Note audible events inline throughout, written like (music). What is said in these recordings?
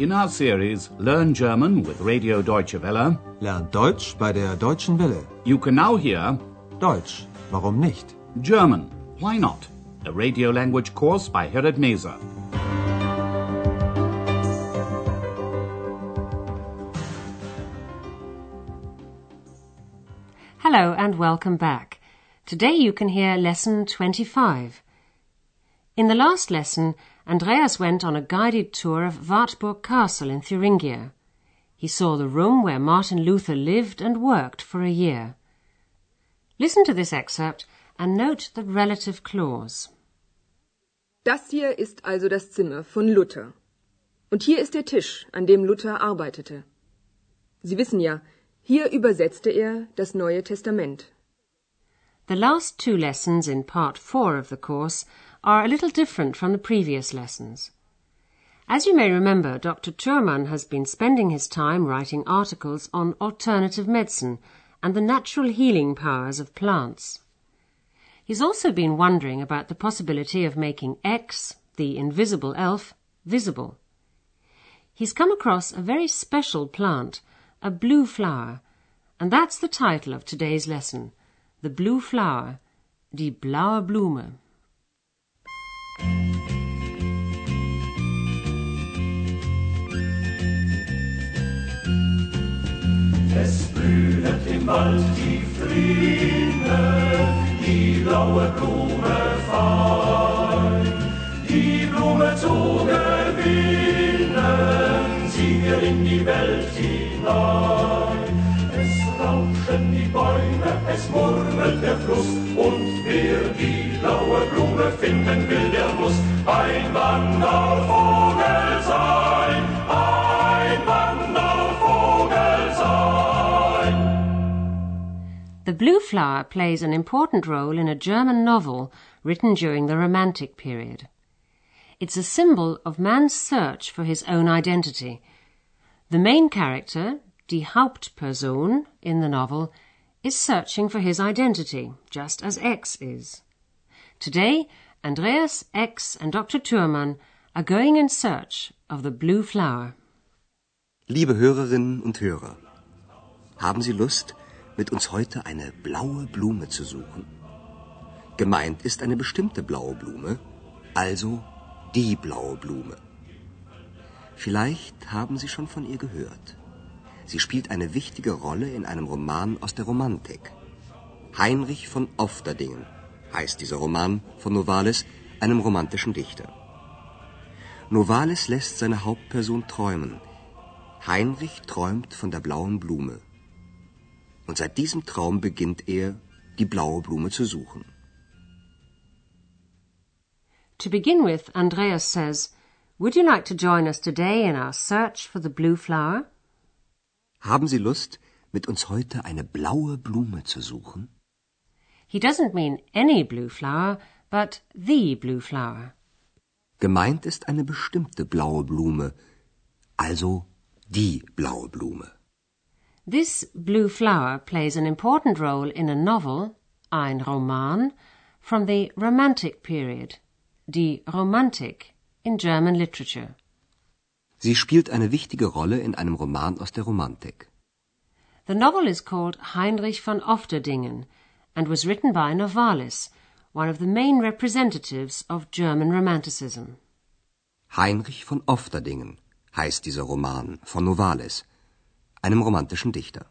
In our series Learn German with Radio Deutsche Welle, Lernt Deutsch bei der Deutschen Welle. you can now hear Deutsch, warum nicht? German, Why Not? A radio language course by Herrad Meese. Hello and welcome back. Today you can hear lesson 25. In the last lesson, Andreas went on a guided tour of Wartburg Castle in Thuringia. He saw the room where Martin Luther lived and worked for a year. Listen to this excerpt and note the relative clause. Das hier ist also das Zimmer von Luther. Und hier ist der Tisch, an dem Luther arbeitete. Sie wissen ja, hier übersetzte er das Neue Testament. The last two lessons in part four of the course are a little different from the previous lessons. As you may remember, Dr. Thurman has been spending his time writing articles on alternative medicine and the natural healing powers of plants. He's also been wondering about the possibility of making X, the invisible elf, visible. He's come across a very special plant, a blue flower, and that's the title of today's lesson, The Blue Flower, die blaue Blume. Blühet im Wald die Fliene, die blaue Blume fein. Die Blume zu gewinnen, zieh wir in die Welt hinein. Es rauschen die Bäume, es murmelt der Fluss, und wer die blaue Blume finden will, der muss ein Wandervogel sein, blue flower plays an important role in a German novel written during the Romantic period. It's a symbol of man's search for his own identity. The main character, die Hauptperson, in the novel, is searching for his identity, just as X is. Today, Andreas, X, and Dr. Thurman are going in search of the blue flower. Liebe Hörerinnen und Hörer, haben Sie Lust, mit uns heute eine blaue Blume zu suchen? Gemeint ist eine bestimmte blaue Blume, also die blaue Blume. Vielleicht haben Sie schon von ihr gehört. Sie spielt eine wichtige Rolle in einem Roman aus der Romantik. Heinrich von Ofterdingen heißt dieser Roman von Novalis, einem romantischen Dichter. Novalis lässt seine Hauptperson träumen. Heinrich träumt von der blauen Blume. Und seit diesem Traum beginnt er, die blaue Blume zu suchen. To begin with, Andreas says, Would you like to join us today in our search for the blue flower? Haben Sie Lust, mit uns heute eine blaue Blume zu suchen? He doesn't mean any blue flower, but the blue flower. Gemeint ist eine bestimmte blaue Blume, also die blaue Blume. This blue flower plays an important role in a novel, ein Roman, from the Romantic period, die Romantik, in German literature. Sie spielt eine wichtige Rolle in einem Roman aus der Romantik. The novel is called Heinrich von Ofterdingen and was written by Novalis, one of the main representatives of German Romanticism. Heinrich von Ofterdingen heißt dieser Roman von Novalis, einem romantischen Dichter.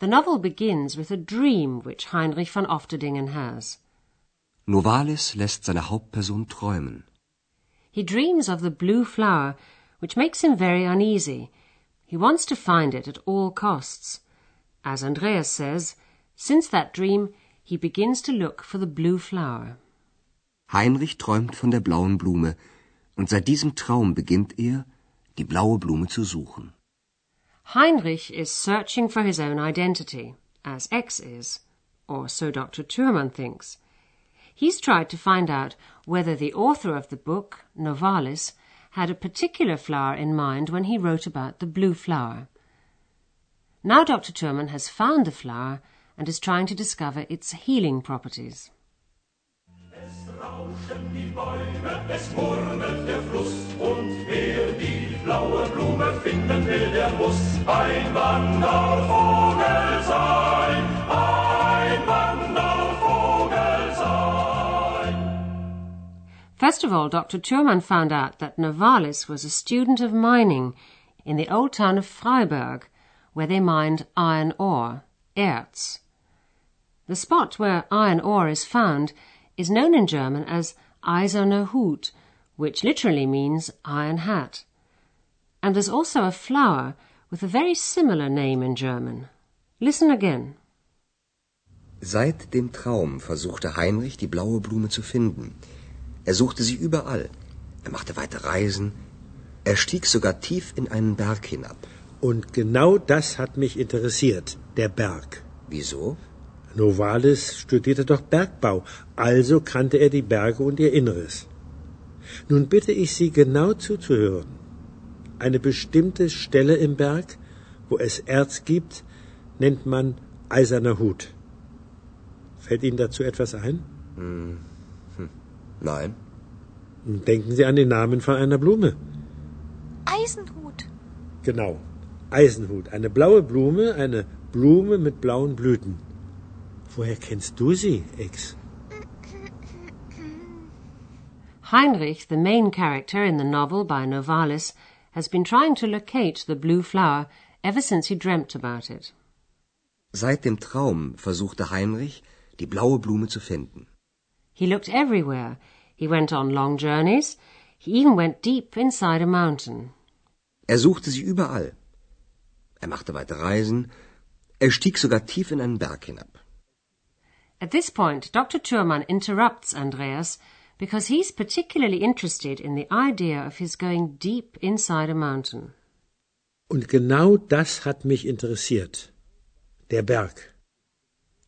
The novel begins with a dream which Heinrich von Ofterdingen has. Novalis lässt seine Hauptperson träumen. He dreams of the blue flower, which makes him very uneasy. He wants to find it at all costs. As Andreas says, since that dream, he begins to look for the blue flower. Heinrich träumt von der blauen Blume, und seit diesem Traum beginnt er, die blaue Blume zu suchen. Heinrich is searching for his own identity, as X is, or so Dr. Thurman thinks. He's tried to find out whether the author of the book, Novalis, had a particular flower in mind when he wrote about the blue flower. Now Dr. Thurman has found the flower and is trying to discover its healing properties. rauschen die Bäume, es murmelt der Fluss, und wer die blaue Blume finden will, der muss ein Wandervogel sein, ein Wandervogel sein. First of all, Dr. Thurman found out that Novalis was a student of mining in the old town of Freiberg, where they mined iron ore, Erz. The spot where iron ore is found is known in German as Eiserner Hut, which literally means iron hat. And there's also a flower with a very similar name in German. Listen again. Seit dem Traum versuchte Heinrich, die blaue Blume zu finden. Er suchte sie überall. Er machte weite Reisen. Er stieg sogar tief in einen Berg hinab. Und genau das hat mich interessiert, der Berg. Wieso? Novalis studierte doch Bergbau, also kannte er die Berge und ihr Inneres. Nun bitte ich Sie genau zuzuhören. Eine bestimmte Stelle im Berg, wo es Erz gibt, nennt man eiserner Hut. Fällt Ihnen dazu etwas ein? Hm. Hm. Nein. Denken Sie an den Namen von einer Blume. Eisenhut. Genau. Eisenhut. Eine blaue Blume, eine Blume mit blauen Blüten. Woher kennst du sie, Ex? Heinrich, the main character in the novel by Novalis, has been trying to locate the blue flower ever since he dreamt about it. Seit dem Traum versuchte Heinrich, die blaue Blume zu finden. He looked everywhere. He went on long journeys. He even went deep inside a mountain. Er suchte sie überall. Er machte weite Reisen. Er stieg sogar tief in einen Berg hinab. At this point, Dr. Thurman interrupts Andreas because he's particularly interested in the idea of his going deep inside a mountain. Und genau das hat mich interessiert. Der Berg.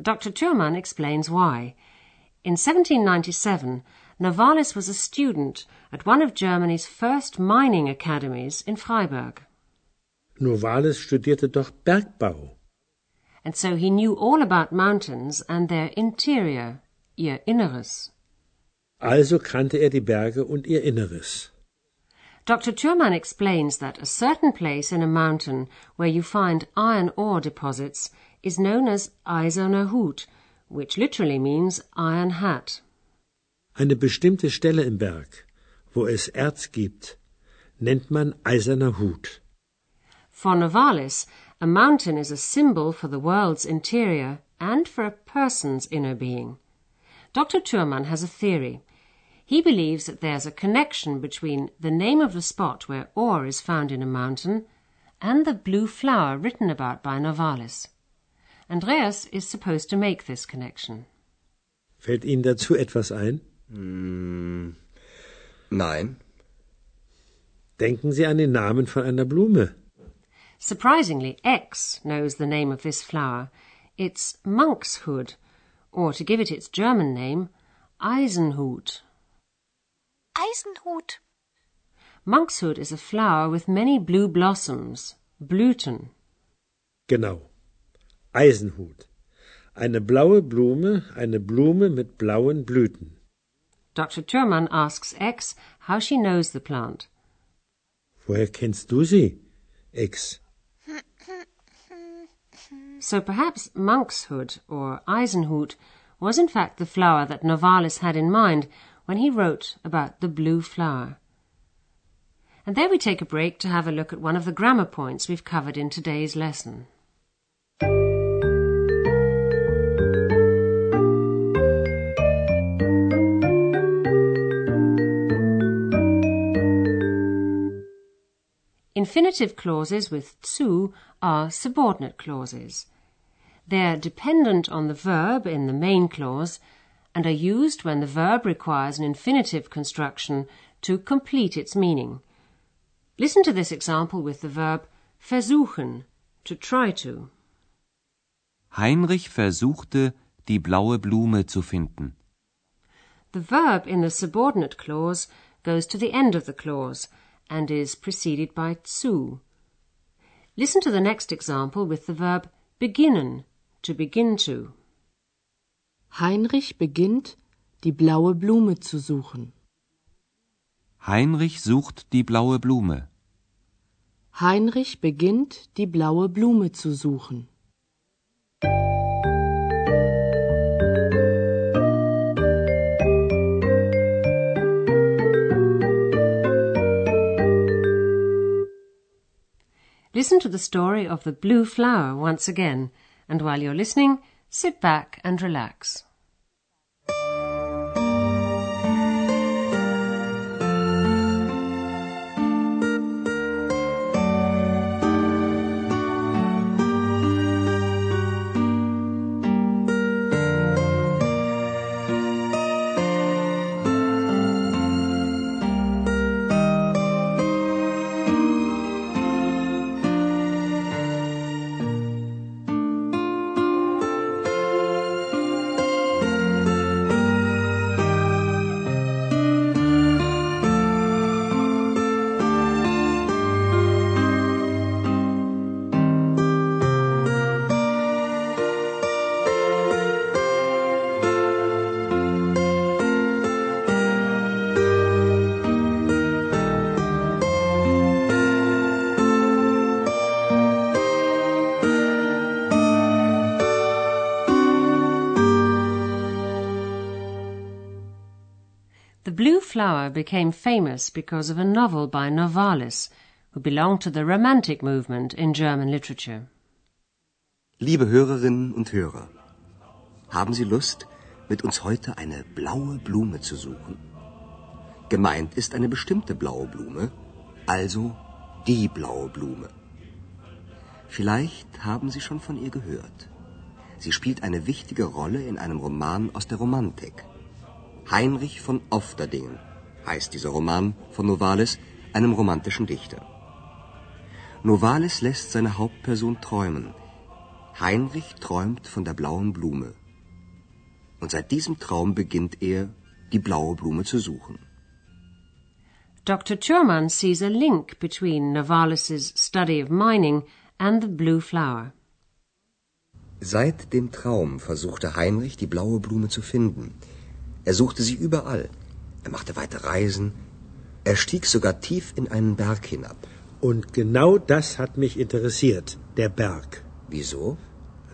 Dr. Thurman explains why. In 1797, Novalis was a student at one of Germany's first mining academies in Freiberg. Novalis studierte doch Bergbau. And so he knew all about mountains and their interior, ihr Inneres. Also kannte er die Berge und ihr Inneres. Dr. Thurman explains that a certain place in a mountain where you find iron ore deposits is known as Eiserner Hut, which literally means iron hat. Eine bestimmte Stelle im Berg, wo es Erz gibt, nennt man Eiserner Hut. For Novalis, a mountain is a symbol for the world's interior and for a person's inner being. Dr. Thurman has a theory. He believes that there's a connection between the name of the spot where ore is found in a mountain and the blue flower written about by Novalis. Andreas is supposed to make this connection. Fällt Ihnen dazu etwas ein? Hm, nein. Denken Sie an den Namen von einer Blume. Surprisingly, X knows the name of this flower. It's monkshood, or to give it its German name, Eisenhut. Eisenhut. Monkshood is a flower with many blue blossoms, Blüten. Genau. Eisenhut. Eine blaue Blume, eine Blume mit blauen Blüten. Dr. Thurman asks X how she knows the plant. Woher kennst du sie, Ex? So perhaps monkshood or Eisenhut was in fact the flower that Novalis had in mind when he wrote about the blue flower. And there we take a break to have a look at one of the grammar points we've covered in today's lesson. Infinitive clauses with zu are subordinate clauses. They're dependent on the verb in the main clause and are used when the verb requires an infinitive construction to complete its meaning. Listen to this example with the verb versuchen, to try to. Heinrich versuchte, die blaue Blume zu finden. The verb in the subordinate clause goes to the end of the clause and is preceded by zu. Listen to the next example with the verb beginnen, to begin to. Heinrich beginnt, die blaue Blume zu suchen. Heinrich sucht die blaue Blume. Heinrich beginnt, die blaue Blume zu suchen. Listen to the story of the blue flower once again, and while you're listening, sit back and relax. Flower became famous because of a novel by Novalis, who belonged to the Romantic movement in German literature. Liebe Hörerinnen und Hörer, haben Sie Lust, mit uns heute eine blaue Blume zu suchen? Gemeint ist eine bestimmte blaue Blume, also die blaue Blume. Vielleicht haben Sie schon von ihr gehört. Sie spielt eine wichtige Rolle in einem Roman aus der Romantik. Heinrich von Ofterdingen heißt dieser Roman von Novalis, einem romantischen Dichter. Novalis lässt seine Hauptperson träumen. Heinrich träumt von der blauen Blume. Und seit diesem Traum beginnt er, die blaue Blume zu suchen. Dr. Thurman sees a link between Novalis's study of mining and the blue flower. Seit dem Traum versuchte Heinrich, die blaue Blume zu finden. Er suchte sie überall. Er machte weite Reisen. Er stieg sogar tief in einen Berg hinab. Und genau das hat mich interessiert, der Berg. Wieso?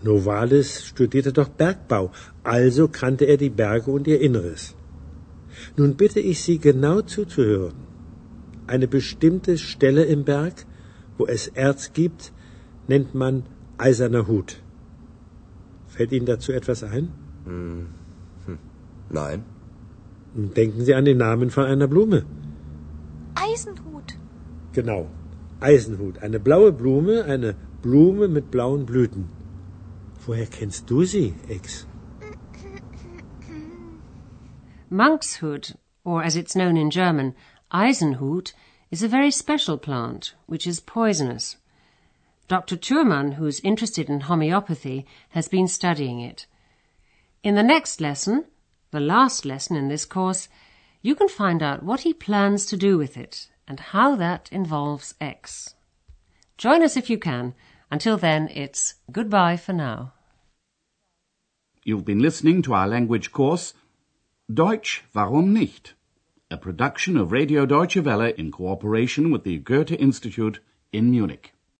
Novalis studierte doch Bergbau, also kannte er die Berge und ihr Inneres. Nun bitte ich Sie genau zuzuhören. Eine bestimmte Stelle im Berg, wo es Erz gibt, nennt man eiserner Hut. Fällt Ihnen dazu etwas ein? Hm. Hm. Nein. Denken Sie an den Namen von einer Blume. Eisenhut. Genau. Eisenhut. Eine blaue Blume, eine Blume mit blauen Blüten. Woher kennst du sie, Ex? (clears throat) Monkshood, or as it's known in German, Eisenhut, is a very special plant which is poisonous. Dr. Thurman, who's interested in homeopathy, has been studying it. In the next lesson, the last lesson in this course, you can find out what he plans to do with it and how that involves X. Join us if you can. Until then, it's goodbye for now. You've been listening to our language course Deutsch, warum nicht? A production of Radio Deutsche Welle in cooperation with the Goethe Institute in Munich.